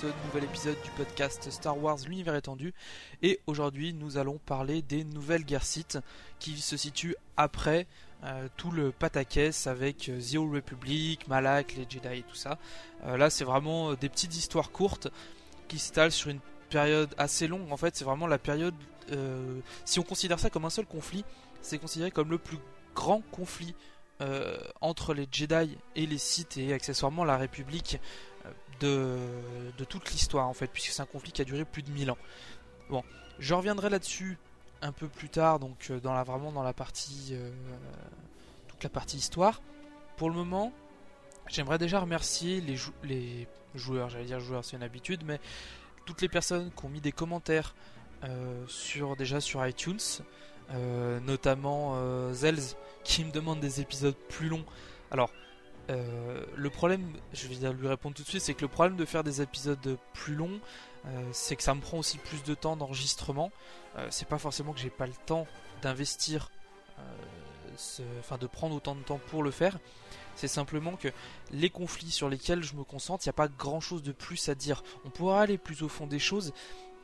ce nouvel épisode du podcast Star Wars L'univers étendu. Et aujourd'hui, nous allons parler des nouvelles guerres Sith qui se situent après euh, tout le pataquès avec euh, The Old Republic, Malak, les Jedi et tout ça. Euh, là, c'est vraiment des petites histoires courtes qui s'étalent sur une période assez longue. En fait, c'est vraiment la période. si on considère ça comme un seul conflit, c'est considéré comme le plus grand conflit entre les Jedi et les Sith et accessoirement la République euh, de, toute l'histoire en fait, puisque c'est un conflit qui a duré plus de 1000 ans. Bon, je reviendrai là-dessus un peu plus tard, donc euh, dans la, vraiment dans la partie toute la partie histoire. Pour le moment, j'aimerais déjà remercier les, joueurs, j'allais dire joueurs, c'est une habitude, mais toutes les personnes qui ont mis des commentaires sur déjà sur iTunes, notamment Zelz qui me demande des épisodes plus longs. Alors, euh, le problème, je vais lui répondre tout de suite, c'est que le problème de faire des épisodes plus longs, euh, c'est que ça me prend aussi plus de temps d'enregistrement. Euh, c'est pas forcément que j'ai pas le temps d'investir, enfin de prendre autant de temps pour le faire. C'est simplement que les conflits sur lesquels je me concentre, il n'y a pas grand chose de plus à dire. On pourra aller plus au fond des choses,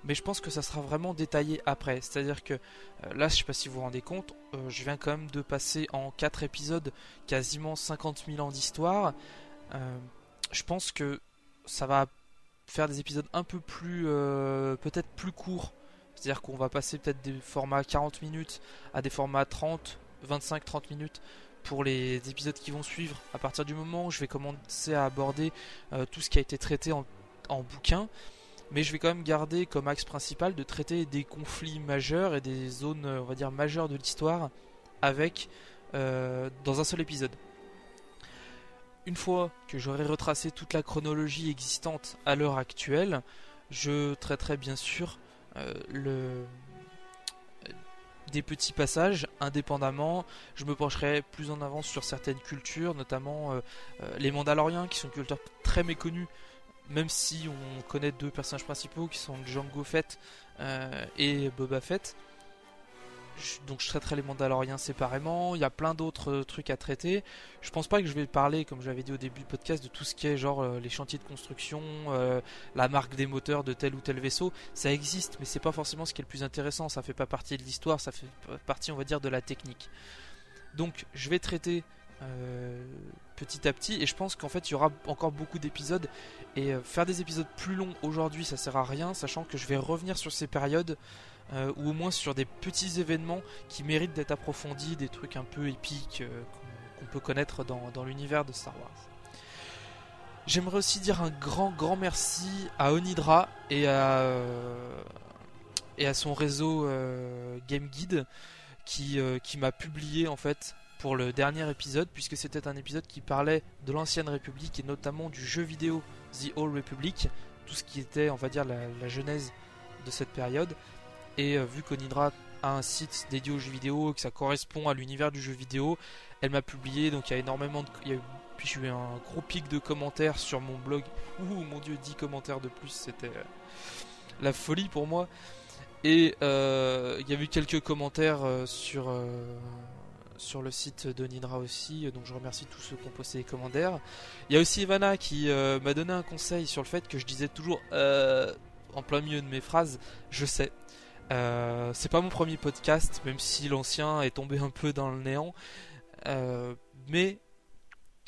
mais je pense que ça sera vraiment détaillé après. C'est-à-dire que euh, là, je sais pas si vous vous rendez compte, euh, je viens quand même de passer en 4 épisodes quasiment 50 000 ans d'histoire. Euh, je pense que ça va faire des épisodes un peu plus, peut-être plus courts. C'est-à-dire qu'on va passer peut-être des formats 40 minutes à des formats 30, 25-30 minutes pour les épisodes qui vont suivre. À partir du moment où je vais commencer à aborder tout ce qui a été traité en, en bouquin mais je vais quand même garder comme axe principal de traiter des conflits majeurs et des zones, majeures de l'histoire avec euh, dans un seul épisode. Une fois que j'aurai retracé toute la chronologie existante à l'heure actuelle, je traiterai bien sûr euh, des petits passages indépendamment. Je me pencherai plus en avance sur certaines cultures, notamment euh, les Mandaloriens, qui sont une culture très méconnue même si on connaît deux personnages principaux qui sont Django Fett euh, et Boba Fett. donc je traiterai les Mandaloriens séparément. Il y a plein d'autres trucs à traiter. Je pense pas que je vais parler, comme je l'avais dit au début du podcast, de tout ce qui est genre euh, les chantiers de construction, euh, la marque des moteurs de tel ou tel vaisseau. Ça existe, mais c'est pas forcément ce qui est le plus intéressant. Ça fait pas partie de l'histoire, ça fait partie, on va dire, de la technique. Donc je vais traiter euh, petit à petit et je pense qu'en fait il y aura encore beaucoup d'épisodes et euh, faire des épisodes plus longs aujourd'hui ça sert à rien sachant que je vais revenir sur ces périodes euh, ou au moins sur des petits événements qui méritent d'être approfondis, des trucs un peu épiques qu'on peut connaître dans, l'univers de Star Wars. J'aimerais aussi dire un grand grand merci à Onidra et à, son réseau Game Guide qui m'a publié en fait pour le dernier épisode, puisque c'était un épisode qui parlait de l'ancienne République et notamment du jeu vidéo The Old Republic, tout ce qui était, on va dire, la, genèse de cette période. Et euh, vu qu'Onidra a un site dédié aux jeux vidéo, que ça correspond à l'univers du jeu vidéo, elle m'a publié, donc il y a énormément de. Puis j'ai eu un gros pic de commentaires sur mon blog. Ouh mon dieu, 10 commentaires de plus, c'était euh, la folie pour moi. Et euh, il y a eu quelques commentaires sur sur le site de Nidra aussi, donc je remercie tous ceux qui ont posté les commentaires. Il y a aussi Ivana qui euh, m'a donné un conseil sur le fait que je disais toujours euh, en plein milieu de mes phrases, je sais. Euh, c'est pas mon premier podcast, même si l'ancien est tombé un peu dans le néant. mais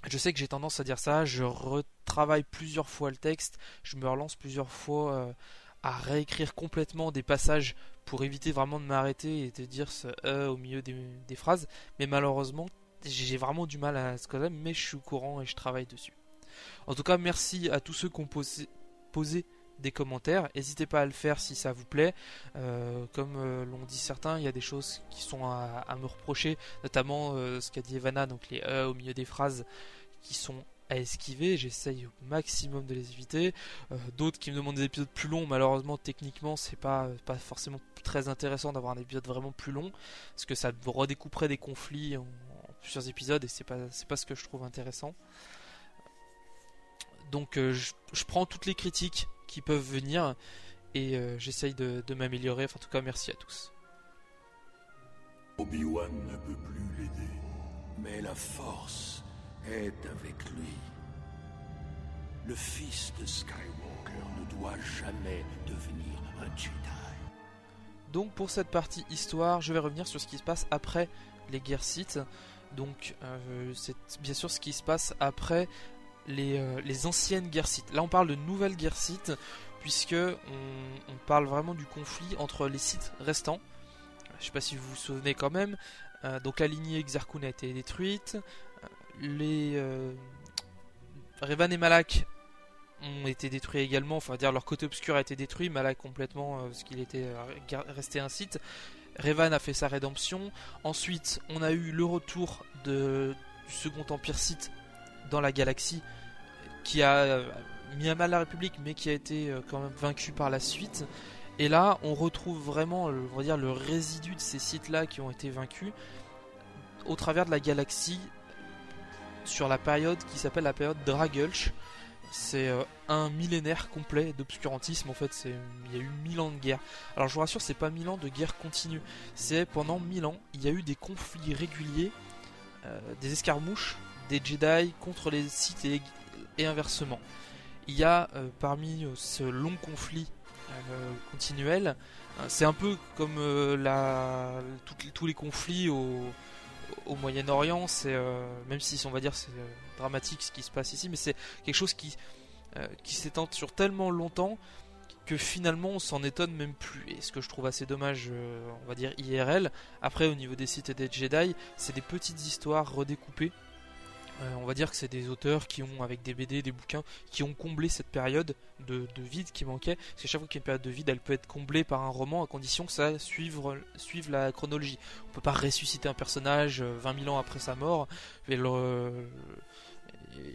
je sais que j'ai tendance à dire ça, je retravaille plusieurs fois le texte, je me relance plusieurs fois à réécrire complètement des passages pour éviter vraiment de m'arrêter et de dire ce e au milieu des, phrases. Mais malheureusement, j'ai vraiment du mal à ce que mais je suis au courant et je travaille dessus. En tout cas, merci à tous ceux qui ont posé, des commentaires. N'hésitez pas à le faire si ça vous plaît. Euh, comme euh, l'ont dit certains, il y a des choses qui sont à, me reprocher, notamment euh, ce qu'a dit Evana, donc les E au milieu des phrases qui sont à esquiver, j'essaye au maximum de les éviter. Euh, d'autres qui me demandent des épisodes plus longs, malheureusement techniquement c'est pas, pas forcément très intéressant d'avoir un épisode vraiment plus long, parce que ça redécouperait des conflits en, plusieurs épisodes et c'est pas, pas ce que je trouve intéressant. Donc euh, je, prends toutes les critiques qui peuvent venir et euh, j'essaye de, m'améliorer. Enfin, en tout cas, merci à tous. Obi-Wan ne peut plus l'aider, mais la force avec lui. le fils de Skywalker ne doit jamais devenir un. Donc pour cette partie histoire, je vais revenir sur ce qui se passe après les guerres Sith. Donc euh, c'est bien sûr ce qui se passe après les, euh, les, anciennes guerres Sith. Là on parle de nouvelles guerres Sith puisque on, parle vraiment du conflit entre les Sith restants. Je sais pas si vous vous souvenez quand même. Euh, donc la lignée Exarchun a été détruite. Les Revan et Malak ont été détruits également, enfin dire leur côté obscur a été détruit, Malak complètement parce qu'il était resté un site. Revan a fait sa rédemption. Ensuite, on a eu le retour du Second Empire Sith dans la galaxie, qui a euh, mis à mal la République, mais qui a été euh, quand même vaincu par la suite. Et là, on retrouve vraiment, on va dire, le résidu de ces sites-là qui ont été vaincus au travers de la galaxie sur la période qui s'appelle la période Dragulch, c'est euh, un millénaire complet d'obscurantisme. En fait, il y a eu mille ans de guerre. Alors je vous rassure, c'est pas mille ans de guerre continue. C'est pendant mille ans, il y a eu des conflits réguliers, euh, des escarmouches, des Jedi contre les Sith et, inversement. Il y a euh, parmi ce long conflit continuel, c'est un peu comme tous les conflits au, au Moyen-Orient, c'est même si on va dire c'est dramatique ce qui se passe ici, mais c'est quelque chose qui, euh, qui s'étend sur tellement longtemps que finalement on s'en étonne même plus. Et ce que je trouve assez dommage, euh, on va dire IRL, après au niveau des sites des Jedi, c'est des petites histoires redécoupées. Euh, on va dire que c'est des auteurs qui ont, avec des BD, des bouquins, qui ont comblé cette période de, vide qui manquait. Parce que chaque fois qu'il y a une période de vide, elle peut être comblée par un roman à condition que ça suive, la chronologie. On peut pas ressusciter un personnage 20 000 ans après sa mort, et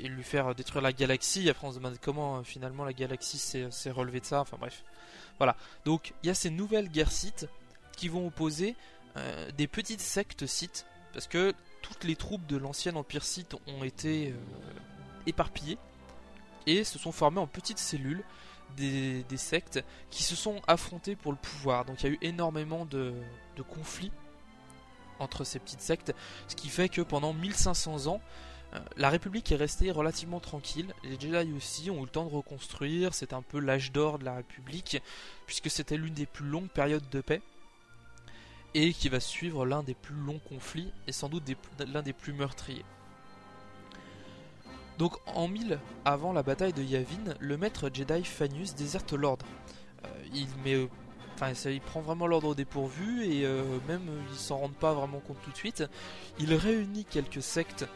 lui faire détruire la galaxie. Après, on se demande comment euh, finalement la galaxie s'est relevée de ça. Enfin bref. Voilà. Donc il y a ces nouvelles guerres Sith qui vont opposer euh, des petites sectes Sith. Parce que toutes les troupes de l'ancien Empire Sith ont été euh, éparpillées et se sont formées en petites cellules. Des, des, sectes qui se sont affrontées pour le pouvoir. Donc il y a eu énormément de, de conflits entre ces petites sectes, ce qui fait que pendant 1500 ans, euh, la République est restée relativement tranquille, les Jedi aussi ont eu le temps de reconstruire, c'est un peu l'âge d'or de la République, puisque c'était l'une des plus longues périodes de paix, et qui va suivre l'un des plus longs conflits, et sans doute l'un des plus meurtriers. Donc en 1000 avant la bataille de Yavin, le maître Jedi Fanius déserte l'ordre. Euh, il met Enfin, il prend vraiment l'ordre au dépourvu et euh, même il s'en rend pas vraiment compte tout de suite. Il réunit quelques sectes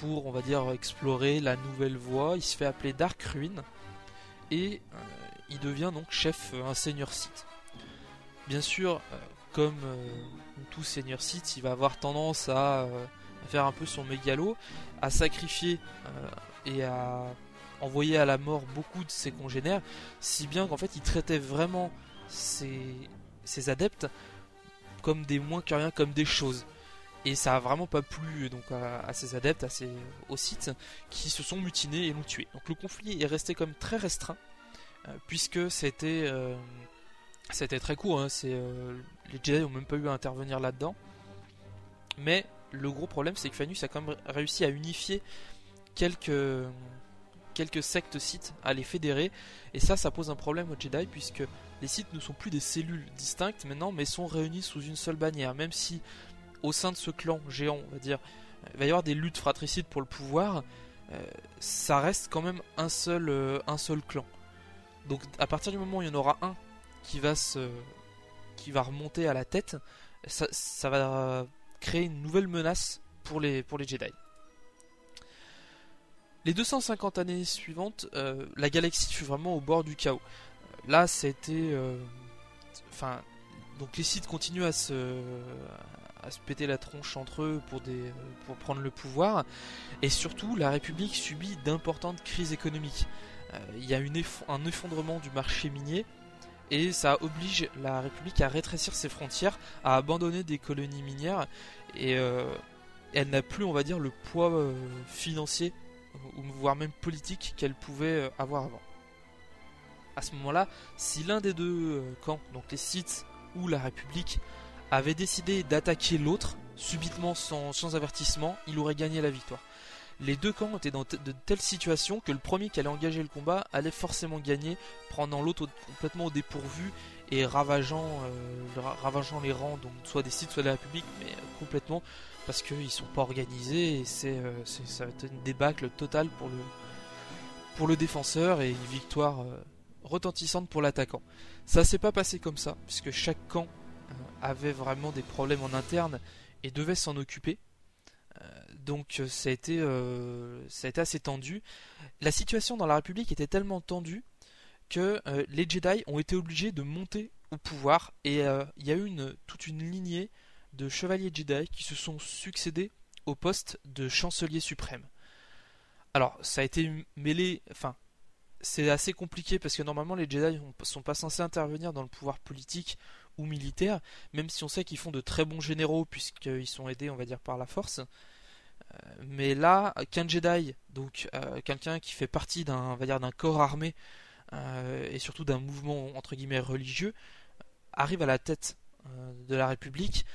pour, on va dire, explorer la nouvelle voie. Il se fait appeler Dark Ruin et euh, il devient donc chef, un seigneur Sith. Bien sûr, comme tout seigneur Sith, il va avoir tendance à, faire un peu son mégalo, à sacrifier et à envoyer à la mort beaucoup de ses congénères, si bien qu'en fait il traitait vraiment ses, adeptes comme des moins que rien, comme des choses. Et ça a vraiment pas plu donc à, ses adeptes, à ses, aux sites, qui se sont mutinés et l'ont tué. Donc le conflit est resté comme très restreint, euh, puisque c'était euh, c'était très court. Hein, euh, les Jedi ont même pas eu à intervenir là-dedans. Mais le gros problème, c'est que Fanus a quand même réussi à unifier quelques sectes sites, à les fédérer. Et ça, ça pose un problème aux Jedi, puisque les sites ne sont plus des cellules distinctes maintenant, mais sont réunis sous une seule bannière. Même si au sein de ce clan géant, on va dire, il va y avoir des luttes fratricides pour le pouvoir, euh, ça reste quand même un seul, euh, un seul clan. Donc à partir du moment où il y en aura un qui va remonter à la tête, ça, va créer une nouvelle menace pour les, pour les Jedi. Les 250 années suivantes, euh, la galaxie fut vraiment au bord du chaos. Là, c'était, enfin, donc les sites continuent à se, à péter la tronche entre eux pour, prendre le pouvoir. Et surtout, la République subit d'importantes crises économiques. Euh, il y a un effondrement du marché minier et ça oblige la République à rétrécir ses frontières, à abandonner des colonies minières et euh, elle n'a plus, on va dire, le poids euh, financier ou voire même politique qu'elle pouvait avoir avant. À ce moment-là, si l'un des deux camps, donc les Sith ou la République, avait décidé d'attaquer l'autre, subitement sans, avertissement, il aurait gagné la victoire. Les deux camps étaient dans de telles situations que le premier qui allait engager le combat allait forcément gagner, prenant l'autre complètement au dépourvu et ravageant, euh, ravageant les rangs, donc soit des sites, soit de la République, mais euh, complètement parce qu'ils sont pas organisés et c'est, ça va être une débâcle totale pour le, pour le défenseur et une victoire retentissante pour l'attaquant. Ça s'est pas passé comme ça, puisque chaque camp avait vraiment des problèmes en interne et devait s'en occuper. Euh, donc euh, ça a, été, euh, ça a été assez tendu. La situation dans la République était tellement tendue que les Jedi ont été obligés de monter au pouvoir et il y a eu toute une lignée de chevaliers Jedi qui se sont succédés au poste de chancelier suprême. Alors ça a été mêlé, enfin c'est assez compliqué parce que normalement les Jedi ne sont pas censés intervenir dans le pouvoir politique ou militaires, même si on sait qu'ils font de très bons généraux puisqu'ils sont aidés, on va dire, par la force. Euh, mais là, qu'un Jedi, donc euh, quelqu'un qui fait partie d'un, d'un corps armé euh, et surtout d'un mouvement entre guillemets religieux, arrive à la tête de la République,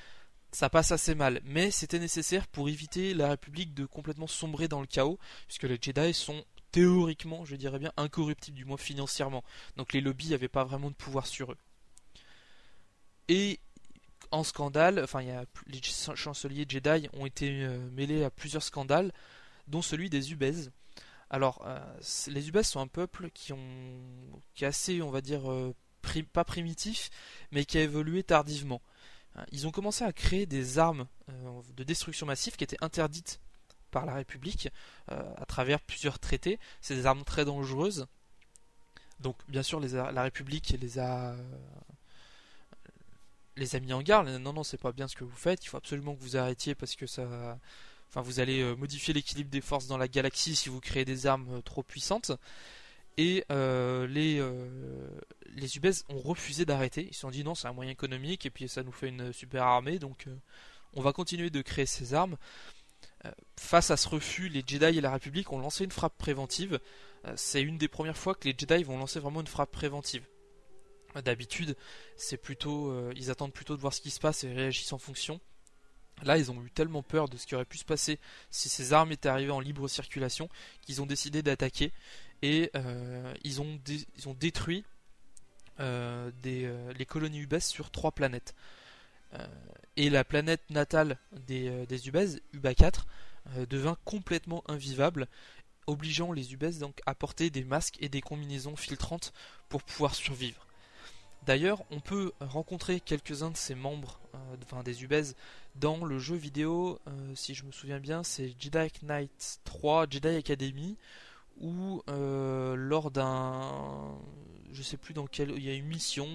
ça passe assez mal. Mais c'était nécessaire pour éviter la République de complètement sombrer dans le chaos, puisque les Jedi sont théoriquement, je dirais bien, incorruptibles, du moins financièrement. Donc les lobbies n'avaient pas vraiment de pouvoir sur eux. Et en scandale, enfin, il y a, les chanceliers Jedi ont été euh, mêlés à plusieurs scandales, dont celui des Ubez. Alors, euh, les Ubez sont un peuple qui, ont, qui est assez, on va dire, euh, pas primitif, mais qui a évolué tardivement. Ils ont commencé à créer des armes de destruction massive qui étaient interdites par la République à travers plusieurs traités. C'est des armes très dangereuses. Donc, bien sûr, la République les a les a mis en garde. Non, non, c'est pas bien ce que vous faites. Il faut absolument que vous arrêtiez parce que ça. Enfin, vous allez euh, modifier l'équilibre des forces dans la galaxie si vous créez des armes euh, trop puissantes. Et euh, les, les UBES ont refusé d'arrêter. Ils se sont dit non, c'est un moyen économique et puis ça nous fait une super armée, donc on va continuer de créer ces armes. face à ce refus, les Jedi et la République ont lancé une frappe préventive. c'est une des premières fois que les Jedi vont lancer vraiment une frappe préventive. D'habitude, c'est plutôt, euh, ils attendent plutôt de voir ce qui se passe et réagissent en fonction. Là, ils ont eu tellement peur de ce qui aurait pu se passer si ces armes étaient arrivées en libre circulation qu'ils ont décidé d'attaquer et euh, ils, ont détruit euh, les colonies UBES sur trois planètes. et la planète natale des, des UBES, UBA 4, devint complètement invivable, obligeant les UBES donc à porter des masques et des combinaisons filtrantes pour pouvoir survivre. D'ailleurs, on peut rencontrer quelques-uns de ces membres, euh, enfin des UBES, dans le jeu vidéo, euh, si je me souviens bien, c'est Jedi Knight 3, Jedi Academy, où euh, lors d'un, je sais plus dans quel, il y a une mission,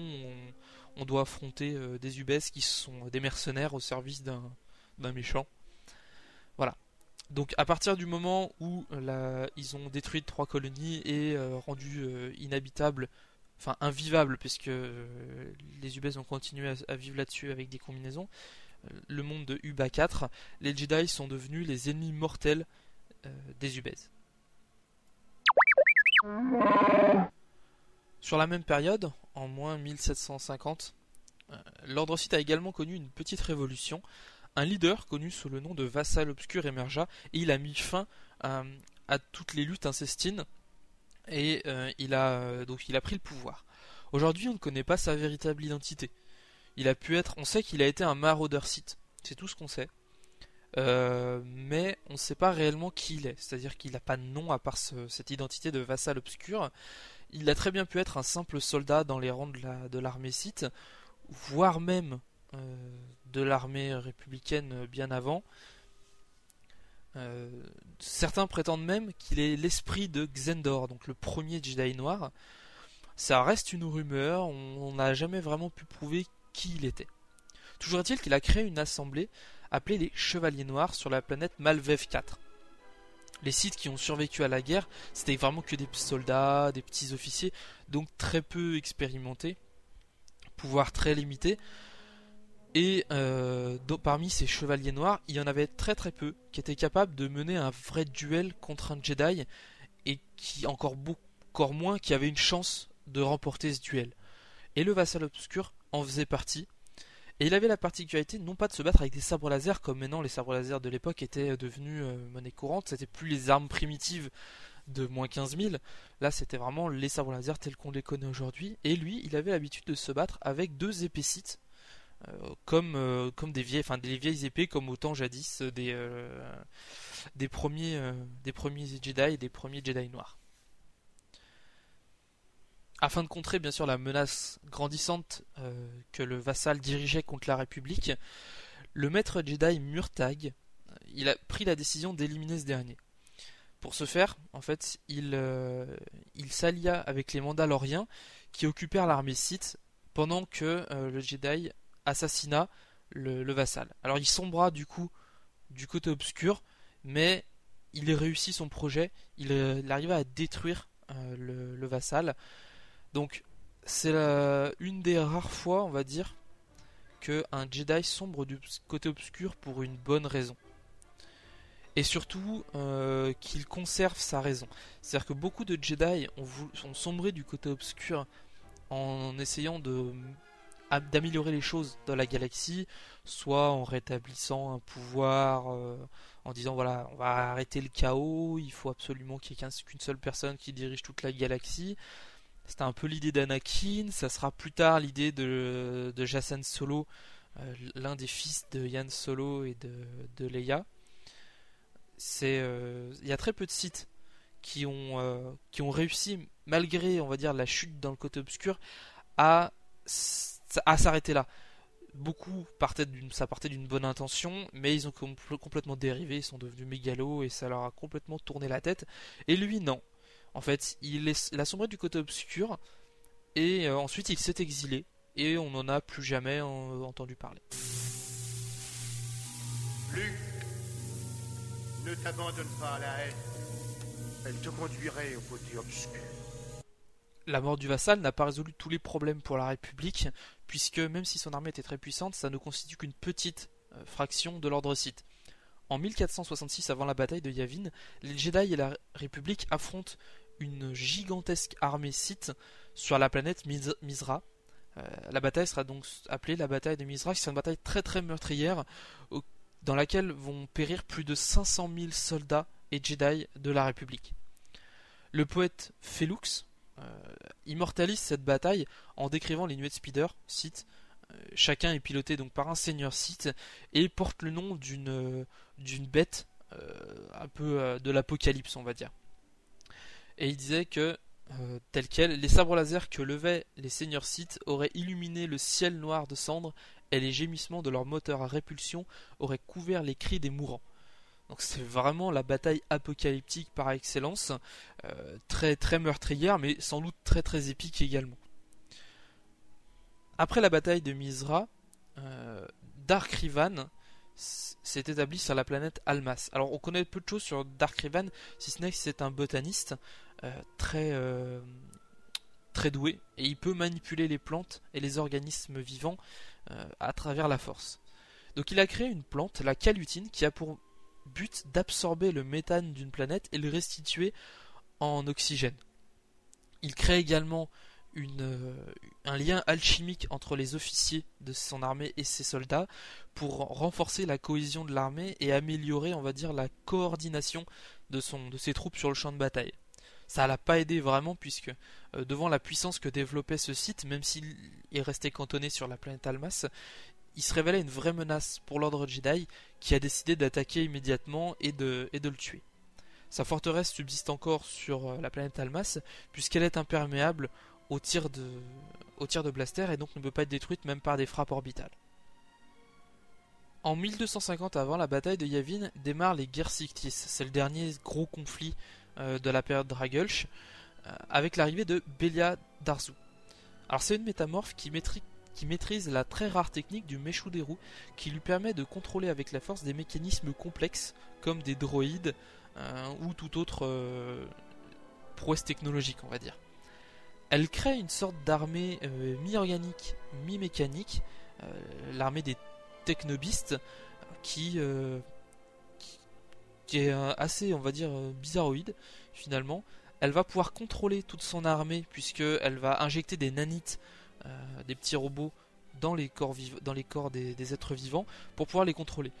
on, doit affronter des UBES qui sont des mercenaires au service d'un méchant. Voilà. Donc à partir du moment où ils ont détruit trois colonies et rendu inhabitable enfin invivable puisque euh, les UBES ont continué à, vivre là-dessus avec des combinaisons. Euh, le monde de Uba 4, les Jedi sont devenus les ennemis mortels euh, des UBES. Sur la même période, en moins 1750, l'ordre Sith a également connu une petite révolution. Un leader connu sous le nom de Vassal Obscur émergea et il a mis fin à toutes les luttes incestines et euh, il a euh, il a pris le pouvoir. Aujourd'hui, on ne connaît pas sa véritable identité. Il a pu être, on sait qu'il a été un maraudeur site, c'est tout ce qu'on sait. Euh, mais on ne sait pas réellement qui il est, c'est-à-dire qu'il n'a pas de nom à part cette identité de vassal obscur. Il a très bien pu être un simple soldat dans les rangs de l'armée site, voire même de l'armée républicaine bien avant, euh, certains prétendent même qu'il est l'esprit de Xendor, donc le premier Jedi noir. Ça reste une rumeur, on n'a jamais vraiment pu prouver qui il était. Toujours est-il qu'il a créé une assemblée appelée les Chevaliers Noirs sur la planète Malvev 4. Les sites qui ont survécu à la guerre, c'était vraiment que des soldats, des petits officiers, donc très peu expérimentés, pouvoir très limité. Et euh, parmi ces chevaliers noirs, il y en avait très très peu qui étaient capables de mener un vrai duel contre un Jedi et qui encore beaucoup moins qui avaient une chance de remporter ce duel. Et le vassal obscur en faisait partie. Et il avait la particularité non pas de se battre avec des sabres laser comme maintenant les sabres laser de l'époque étaient devenus monnaie courante, c'était plus les armes primitives de moins 15 000. Là, c'était vraiment les sabres laser tels qu'on les connaît aujourd'hui. Et lui, il avait l'habitude de se battre avec deux épaissites, euh, comme, euh, comme des vieilles, enfin des vieilles épées, comme autant jadis des, euh, des premiers, Jedi et des premiers Jedi noirs. Afin de contrer bien sûr la menace grandissante que le vassal dirigeait contre la République, le maître Jedi Murtag, il a pris la décision d'éliminer ce dernier. Pour ce faire, en fait, il, euh, s'allia avec les Mandaloriens qui occupèrent l'armée Sith pendant que euh, le Jedi assassina le, vassal. Alors il sombra du coup du côté obscur, mais il réussit son projet, il, euh, arriva à détruire le, vassal. Donc c'est une des rares fois, on va dire, que un Jedi sombre du côté obscur pour une bonne raison et surtout euh, qu'il conserve sa raison. C'est-à-dire que beaucoup de Jedi ont, sombré du côté obscur en essayant de d'améliorer les choses dans la galaxie, soit en rétablissant un pouvoir, euh, en disant voilà, on va arrêter le chaos, il faut absolument qu'il n'y ait qu'une seule personne qui dirige toute la galaxie. C'était un peu l'idée d'Anakin, ça sera plus tard l'idée de, de Solo, euh, l'un des fils de Yann Solo et de, de Leia euh, il y a très peu de sites qui ont qui ont réussi malgré on va dire la chute dans le côté obscur à à s'arrêter là. Beaucoup partaient d'une ça partait d'une bonne intention, mais ils ont complètement dérivé, ils sont devenus mégalos et ça leur a complètement tourné la tête. Et lui non. En fait, il, est, a sombré du côté obscur et euh, ensuite il s'est exilé et on n'en a plus jamais entendu parler. Ne t'abandonne pas à la haine. Elle te conduirait au côté obscur. La mort du vassal n'a pas résolu tous les problèmes pour la République, puisque même si son armée était très puissante, ça ne constitue qu'une petite euh, fraction de l'ordre Sith. En 1466, avant la bataille de Yavin, les Jedi et la République affrontent une gigantesque armée Sith sur la planète Mizra. Euh, la bataille sera donc appelée la bataille de Mizra, qui est une bataille très très meurtrière, dans laquelle vont périr plus de 500 000 soldats et Jedi de la République. Le poète Felux euh, immortalise cette bataille en décrivant les nuées de speeder, Sith. Euh, chacun est piloté donc par un seigneur Sith et porte le nom d'une d'une bête euh, un peu de l'apocalypse, on va dire. Et il disait que tel quel, les sabres laser que levaient les seigneurs Sith auraient illuminé le ciel noir de cendres et les gémissements de leur moteur à répulsion auraient couvert les cris des mourants. Donc c'est vraiment la bataille apocalyptique par excellence, euh, très très meurtrière, mais sans doute très très épique également. Après la bataille de Misra, euh, Dark Rivan s'est établi sur la planète Almas. Alors on connaît peu de choses sur Dark Rivan, si ce n'est que c'est un botaniste euh, très très doué et il peut manipuler les plantes et les organismes vivants euh, à travers la force. Donc il a créé une plante, la calutine, qui a pour but d'absorber le méthane d'une planète et le restituer en oxygène. Il crée également une, euh, un lien alchimique entre les officiers de son armée et ses soldats pour renforcer la cohésion de l'armée et améliorer, on va dire, la coordination de, son, de ses troupes sur le champ de bataille ça l'a pas aidé vraiment puisque euh, devant la puissance que développait ce site, même s'il est resté cantonné sur la planète Almas, il se révélait une vraie menace pour l'ordre Jedi qui a décidé d'attaquer immédiatement et de, le tuer. Sa forteresse subsiste encore sur euh, la planète Almas puisqu'elle est imperméable aux tirs de, blaster et donc ne peut pas être détruite même par des frappes orbitales. En 1250 avant la bataille de Yavin démarrent les guerres Sictis. C'est le dernier gros conflit euh, de la période Dragulch, euh, avec l'arrivée de Belia Darzu. Alors c'est une métamorphe qui, maîtrise la très rare technique du Meshuderu qui lui permet de contrôler avec la force des mécanismes complexes comme des droïdes euh, ou toute autre prouesse technologique on va dire. Elle crée une sorte d'armée mi-organique, mi-mécanique, l'armée des technobistes qui qui est euh, assez, on va dire, euh, bizarroïde finalement. Elle va pouvoir contrôler toute son armée puisqu'elle va injecter des nanites, euh, des petits robots dans les corps, dans les corps des, êtres vivants pour pouvoir les contrôler.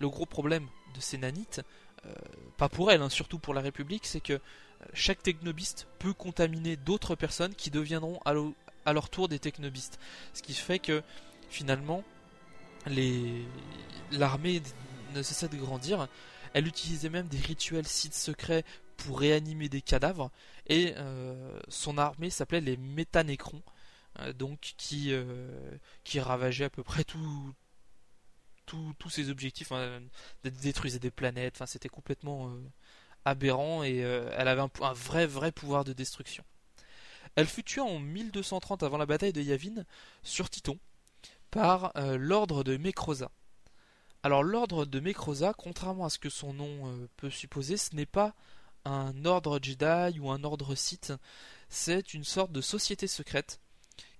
Le gros problème de ces nanites, euh, pas pour elles, hein, surtout pour la République, c'est que chaque technobiste peut contaminer d'autres personnes qui deviendront à, leur tour des technobistes. Ce qui fait que finalement, l'armée ne cessait de grandir. Elle utilisait même des rituels sites secrets pour réanimer des cadavres. Et euh, son armée s'appelait les métanécrons. Euh, donc qui, euh, qui ravageait à peu près tout, tous ses objectifs, hein, détruisait des planètes, c'était complètement aberrant et elle avait un, vrai vrai pouvoir de destruction. Elle fut tuée en 1230 avant la bataille de Yavin sur Titon par l'ordre de Mécrosa. Alors l'ordre de Mécrosa, contrairement à ce que son nom peut supposer, ce n'est pas un ordre Jedi ou un ordre Sith, c'est une sorte de société secrète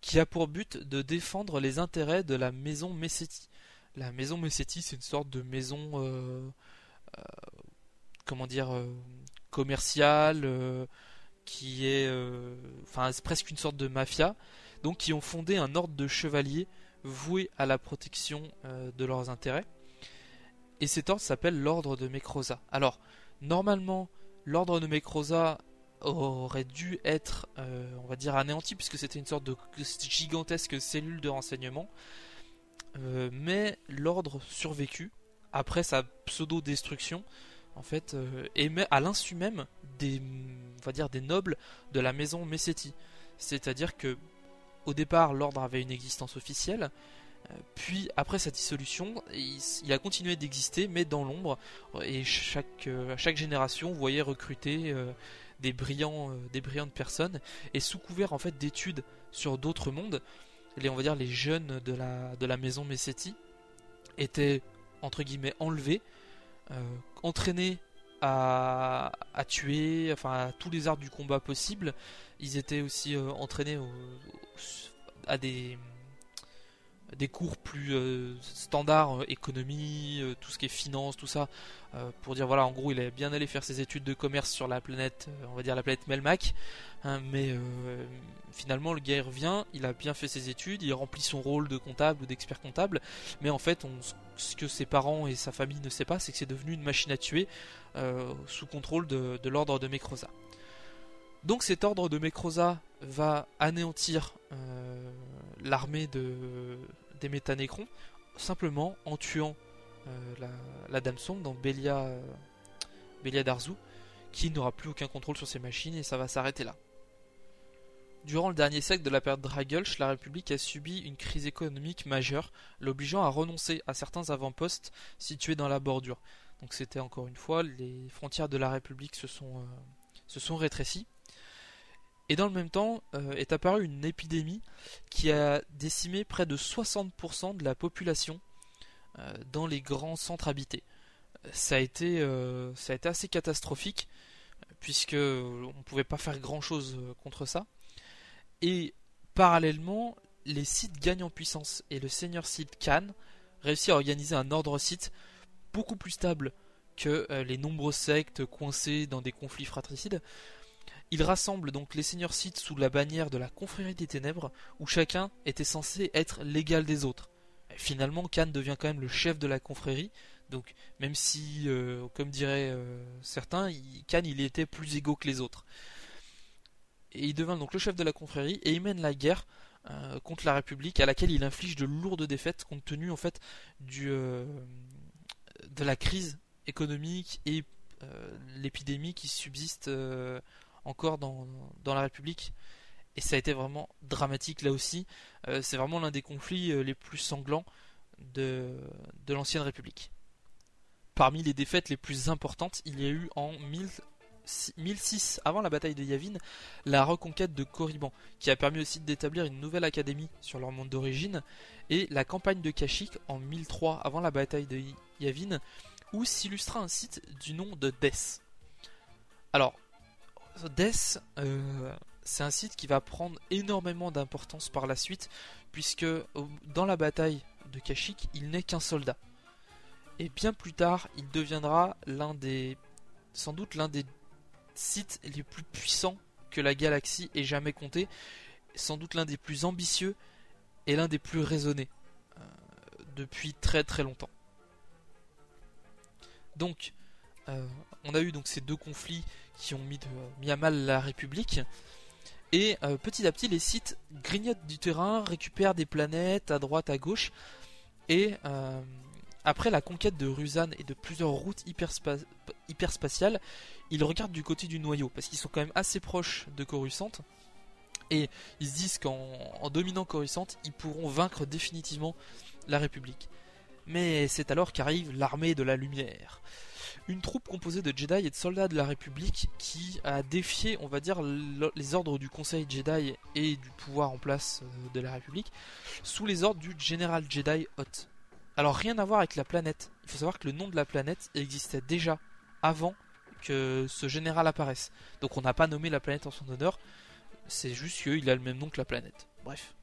qui a pour but de défendre les intérêts de la maison Messetti. La maison Messetti, c'est une sorte de maison, euh, euh, dire, euh, commerciale, qui est, enfin, c'est presque une sorte de mafia, donc qui ont fondé un ordre de chevaliers voué à la protection de leurs intérêts. Et cet ordre s'appelle l'ordre de Mekrosa. Alors, normalement, l'ordre de Mekrosa aurait dû être, euh, on va dire, anéanti, puisque c'était une sorte de gigantesque cellule de renseignement. Euh, mais l'ordre survécut après sa pseudo-destruction, en fait, euh, et à l'insu même des, on va dire, des nobles de la maison Messetti. C'est-à-dire que, au départ, l'ordre avait une existence officielle, puis après sa dissolution, il, a continué d'exister, mais dans l'ombre, et chaque, chaque génération voyait recruter des, brillants, euh, des brillantes personnes, et sous couvert en fait d'études sur d'autres mondes, les, on va dire les jeunes de la, de la maison Messetti étaient entre guillemets enlevés, euh, entraînés à, à, tuer, enfin à tous les arts du combat possibles. Ils étaient aussi euh, entraînés à des des cours plus euh, standards, euh, économie, euh, tout ce qui est finance, tout ça, pour dire voilà, en gros, il est bien allé faire ses études de commerce sur la planète, on va dire la planète Melmac, hein, mais finalement, le gars il revient, il a bien fait ses études, il remplit son rôle de comptable ou d'expert comptable, mais en fait, on, ce que ses parents et sa famille ne savent pas, c'est que c'est devenu une machine à tuer sous contrôle de, de l'ordre de Mekrosa. Donc cet ordre de Mekrosa va anéantir l'armée de, des simplement en tuant euh, la, Dame Song dans Belia, euh, qui n'aura plus aucun contrôle sur ses machines et ça va s'arrêter là. Durant le dernier siècle de la période Dragulch, la République a subi une crise économique majeure, l'obligeant à renoncer à certains avant-postes situés dans la bordure. Donc c'était encore une fois, les frontières de la République se sont, euh, se sont rétrécies. Et dans le même temps euh, est apparue une épidémie qui a décimé près de 60% de la population euh, dans les grands centres habités. Ça a été, euh, ça a été assez catastrophique puisque on ne pouvait pas faire grand chose contre ça. Et parallèlement, les sites gagnent en puissance et le seigneur site Khan réussit à organiser un ordre site beaucoup plus stable que les nombreuses sectes coincées dans des conflits fratricides. Il rassemble donc les seigneurs Sith sous la bannière de la confrérie des ténèbres, où chacun était censé être l'égal des autres. finalement, Khan devient quand même le chef de la confrérie, donc même si, euh, comme diraient euh, certains, Khan il était plus égaux que les autres. Et il devint donc le chef de la confrérie et il mène la guerre euh, contre la République, à laquelle il inflige de lourdes défaites compte tenu en fait du, de la crise économique et l'épidémie qui subsiste encore dans, la République. Et ça a été vraiment dramatique là aussi. Euh, c'est vraiment l'un des conflits euh, les plus sanglants de, l'ancienne République. Parmi les défaites les plus importantes, il y a eu en 1006, avant la bataille de Yavin, la reconquête de Korriban, qui a permis aussi d'établir une nouvelle académie sur leur monde d'origine, et la campagne de Kashyyyk en 1003, avant la bataille de Yavin, où s'illustra un site du nom de Death. Alors, Death, euh, c'est un site qui va prendre énormément d'importance par la suite, puisque dans la bataille de Kashyyyk, il n'est qu'un soldat. Et bien plus tard, il deviendra l'un des, sans doute l'un des sites les plus puissants que la galaxie ait jamais compté, sans doute l'un des plus ambitieux est l'un des plus raisonnés depuis très très longtemps. Donc, on a eu donc ces deux conflits qui ont mis, mis à mal la République. Et petit à petit, les sites grignotent du terrain, récupèrent des planètes à droite, à gauche. Et après la conquête de Rusan et de plusieurs routes hyperspatiales, ils regardent du côté du noyau, parce qu'ils sont quand même assez proches de Coruscant. Et ils se disent qu'en dominant Coruscant, ils pourront vaincre définitivement la République. Mais c'est alors qu'arrive l'armée de la lumière. Une troupe composée de Jedi et de soldats de la République qui a défié, on va dire, les ordres du Conseil Jedi et du pouvoir en place euh, de la République sous les ordres du général Jedi Hoth. Alors rien à voir avec la planète. Il faut savoir que le nom de la planète existait déjà avant que ce général apparaisse. Donc on n'a pas nommé la planète en son honneur. C'est juste qu'il a le même nom que la planète. Bref.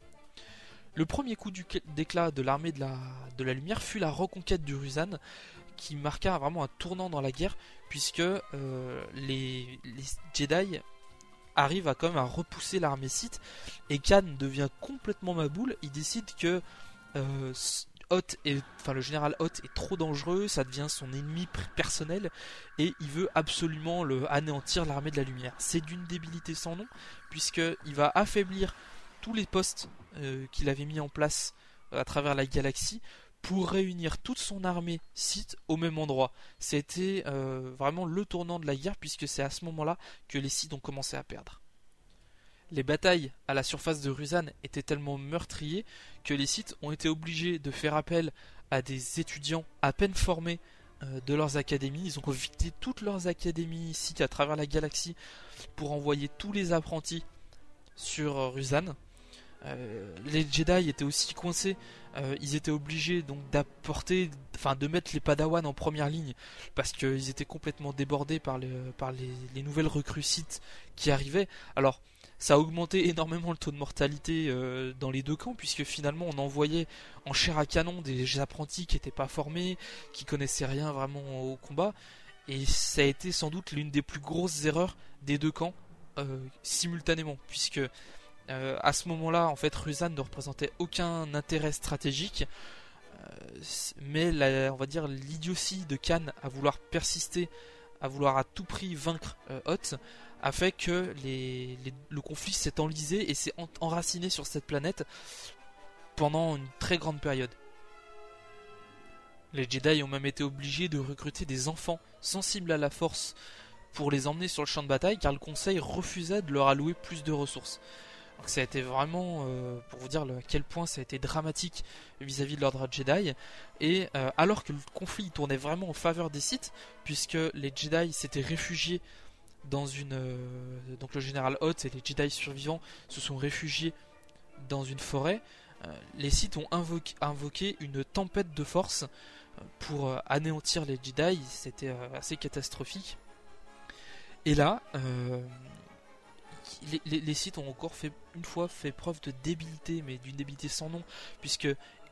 Le premier coup d'éclat de l'armée de la, de la lumière fut la reconquête du Rusan, qui marqua vraiment un tournant dans la guerre, puisque euh, les, Jedi arrivent à quand même à repousser l'armée Sith, et Khan devient complètement maboule, il décide que euh, enfin le général Hoth est trop dangereux, ça devient son ennemi personnel et il veut absolument le anéantir l'armée de la lumière. C'est d'une débilité sans nom puisqu'il va affaiblir tous les postes euh, qu'il avait mis en place à travers la galaxie pour réunir toute son armée Sith au même endroit. C'était euh, vraiment le tournant de la guerre puisque c'est à ce moment-là que les Sith ont commencé à perdre. Les batailles à la surface de Rusan étaient tellement meurtriers que les sites ont été obligés de faire appel à des étudiants à peine formés euh, de leurs académies. Ils ont convié toutes leurs académies sites à travers la galaxie pour envoyer tous les apprentis sur euh, Rusan. Euh, les Jedi étaient aussi coincés. ils étaient obligés donc d'apporter, enfin de mettre les Padawan en première ligne parce qu'ils étaient complètement débordés par les, nouvelles recrues sites qui arrivaient. Alors ça a augmenté énormément le taux de mortalité euh, dans les deux camps, puisque finalement on envoyait en chair à canon des apprentis qui n'étaient pas formés, qui connaissaient rien vraiment au combat, et ça a été sans doute l'une des plus grosses erreurs des deux camps euh, simultanément, puisque euh, à ce moment-là, en fait, Rusan ne représentait aucun intérêt stratégique, mais on va dire l'idiotie de Khan à vouloir persister, à vouloir à tout prix vaincre Hoth, a fait que le conflit s'est enlisé et s'est enraciné sur cette planète pendant une très grande période. Les Jedi ont même été obligés de recruter des enfants sensibles à la force pour les emmener sur le champ de bataille car le conseil refusait de leur allouer plus de ressources. Donc ça a été vraiment, euh, pour vous dire à quel point ça a été dramatique vis-à-vis de l'ordre Jedi. Et euh, alors que le conflit tournait vraiment en faveur des Sith, puisque les Jedi s'étaient réfugiés dans une euh, donc le général Hoth et les Jedi survivants se sont réfugiés dans une forêt. Les Sith ont invoqué, une tempête de force pour anéantir les Jedi. C'était assez catastrophique. Et là, les, les, Sith ont encore fait une fois fait preuve de débilité, mais d'une débilité sans nom, puisque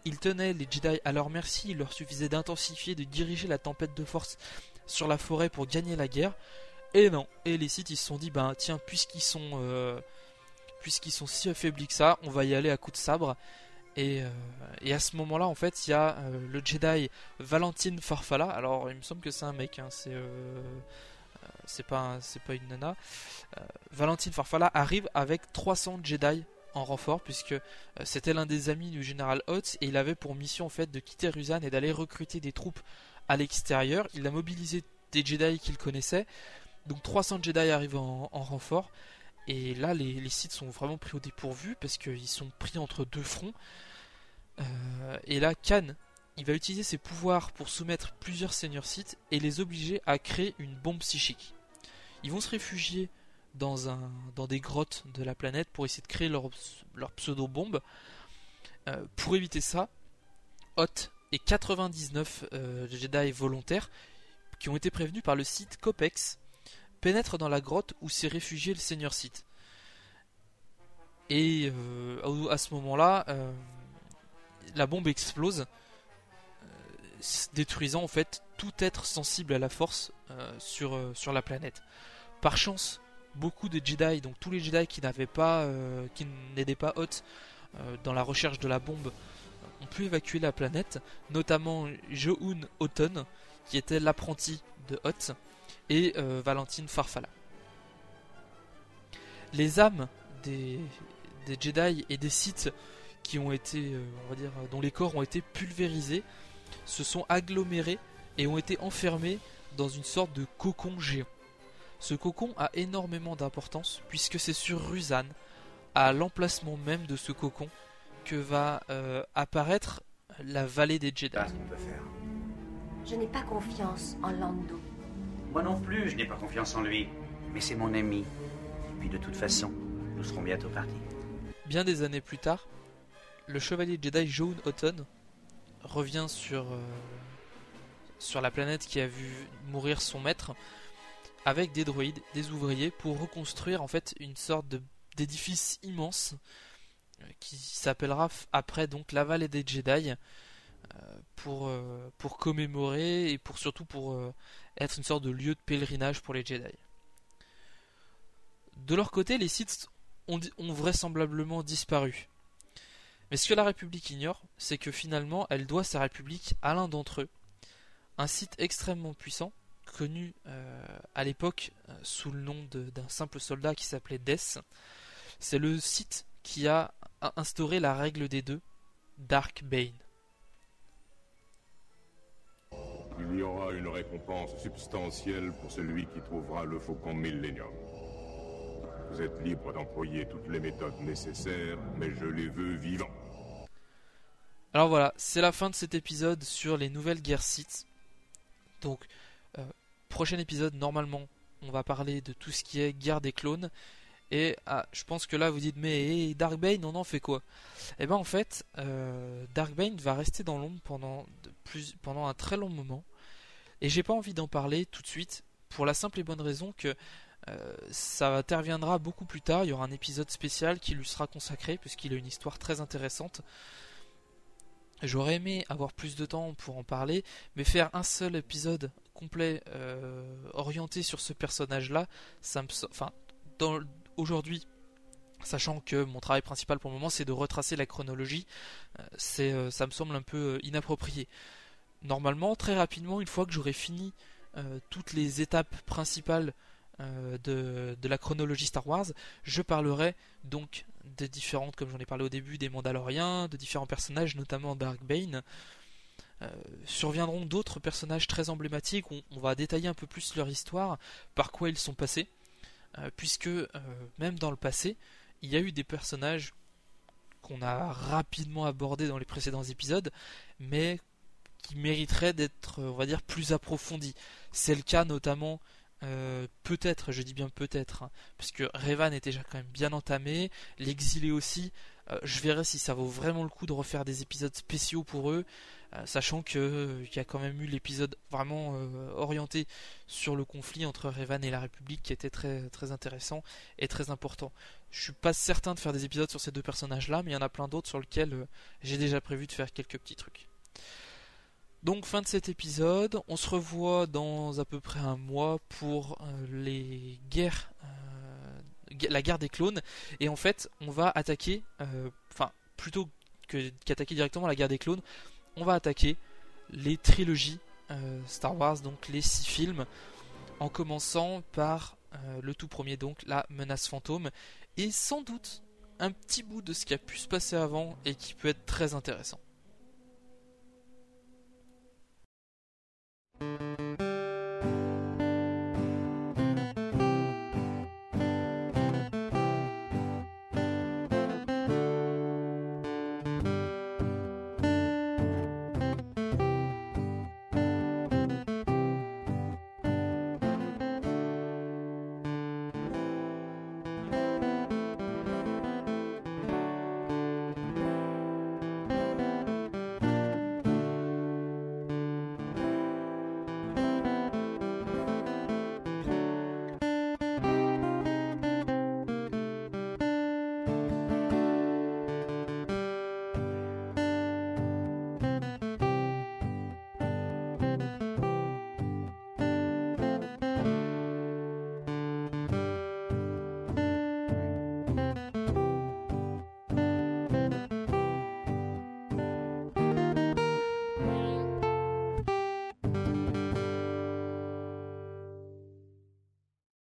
ils tenaient les Jedi à leur merci. Il leur suffisait d'intensifier, de diriger la tempête de force sur la forêt pour gagner la guerre. Et non. Et les sites ils se sont dit ben tiens puisqu'ils sont euh, puisqu'ils sont si affaiblis que ça, on va y aller à coups de sabre. Et, euh, à ce moment-là, en fait, il y a euh, le Jedi Valentine Farfalla. Alors, il me semble que c'est un mec, hein, c'est c'est pas c'est pas une nana. Valentine Farfalla arrive avec 300 Jedi en renfort puisque c'était l'un des amis du général Hotz et il avait pour mission en fait de quitter Rusan et d'aller recruter des troupes à l'extérieur. Il a mobilisé des Jedi qu'il connaissait donc 300 Jedi arrivent en, renfort. Et là, les, sites sont vraiment pris au dépourvu parce qu'ils sont pris entre deux fronts. Euh, et là, Khan, il va utiliser ses pouvoirs pour soumettre plusieurs seigneurs sites et les obliger à créer une bombe psychique. Ils vont se réfugier dans, un, dans des grottes de la planète pour essayer de créer leur, leur pseudo-bombe. Euh, pour éviter ça, Hoth et 99 euh, Jedi volontaires qui ont été prévenus par le site Copex pénètre dans la grotte où s'est réfugié le seigneur Sith. Et euh, à ce moment-là, la bombe explose, détruisant en fait tout être sensible à la force sur, sur la planète. Par chance, beaucoup de Jedi, donc tous les Jedi qui n'avaient pas, qui n'aidaient pas Hoth, dans la recherche de la bombe ont pu évacuer la planète, notamment Joun Autumn, qui était l'apprenti de Hoth, et Valentine Farfalla. Les âmes des, des Jedi et des Sith qui ont été, on va dire, dont les corps ont été pulvérisés, se sont agglomérés et ont été enfermés dans une sorte de cocon géant. Ce cocon a énormément d'importance puisque c'est sur Ruzan, à l'emplacement même de ce cocon, que va euh, apparaître la vallée des Jedi. Je n'ai pas confiance en Lando. Moi non plus, je n'ai pas confiance en lui. Mais c'est mon ami. Et puis de toute façon, nous serons bientôt partis. Bien des années plus tard, le chevalier Jedi Jaune Autumn revient sur, euh, sur la planète qui a vu mourir son maître avec des droïdes, des ouvriers pour reconstruire en fait une sorte d'édifice immense euh, qui s'appellera après donc la vallée des Jedi euh, pour, pour commémorer et pour surtout pour être une sorte de lieu de pèlerinage pour les Jedi. De leur côté, les Sith ont, ont vraisemblablement disparu. Mais ce que la République ignore, c'est que finalement elle doit sa République à l'un d'entre eux. Un site extrêmement puissant, connu euh, à l'époque euh, sous le nom d'un simple soldat qui s'appelait Death. C'est le site qui a instauré la règle des deux, Dark Bane. Il y aura une récompense substantielle pour celui qui trouvera le Faucon Millennium. Vous êtes libre d'employer toutes les méthodes nécessaires, mais je les veux vivants. Alors voilà, c'est la fin de cet épisode sur les nouvelles guerres Sith. Donc, euh, prochain épisode, normalement, on va parler de tout ce qui est guerre des clones. Et ah, je pense que là vous dites mais Darkbane on en fait quoi? Eh ben en fait euh, Darkbane va rester dans l'ombre pendant, pendant un très long moment et j'ai pas envie d'en parler tout de suite pour la simple et bonne raison que euh, ça interviendra beaucoup plus tard. Il y aura un épisode spécial qui lui sera consacré, puisqu'il a une histoire très intéressante. J'aurais aimé avoir plus de temps pour en parler, mais faire un seul épisode complet euh, orienté sur ce personnage-là, ça me, aujourd'hui, sachant que mon travail principal pour le moment c'est de retracer la chronologie, euh, c'est, ça me semble un peu inapproprié. Normalement, très rapidement, une fois que j'aurai fini toutes les étapes principales euh, de, la chronologie Star Wars, je parlerai donc des différentes, comme j'en ai parlé au début, des Mandaloriens, de différents personnages, notamment Dark Bane. Euh, surviendront d'autres personnages très emblématiques, on, on, va détailler un peu plus leur histoire, par quoi ils sont passés, euh, puisque même dans le passé, il y a eu des personnages qu'on a rapidement abordés dans les précédents épisodes, mais qui mériteraient d'être, on va dire, plus approfondis. C'est le cas notamment euh, peut-être, je dis bien peut-être, hein, parce que Revan est déjà quand même bien entamé, l'exilé aussi. Euh, je verrai si ça vaut vraiment le coup de refaire des épisodes spéciaux pour eux, euh, sachant qu'il y a quand même eu l'épisode vraiment orienté sur le conflit entre Revan et la République qui était très très intéressant et très important. Je suis pas certain de faire des épisodes sur ces deux personnages-là, mais il y en a plein d'autres sur lesquels j'ai déjà prévu de faire quelques petits trucs. Donc fin de cet épisode, on se revoit dans à peu près un mois pour euh, les euh, la guerre des clones, et en fait on va attaquer, euh, enfin plutôt que qu'attaquer directement la guerre des clones, on va attaquer les trilogies Star Wars, donc les six films, en commençant par le tout premier donc la menace fantôme, et sans doute un petit bout de ce qui a pu se passer avant et qui peut être très intéressant. Música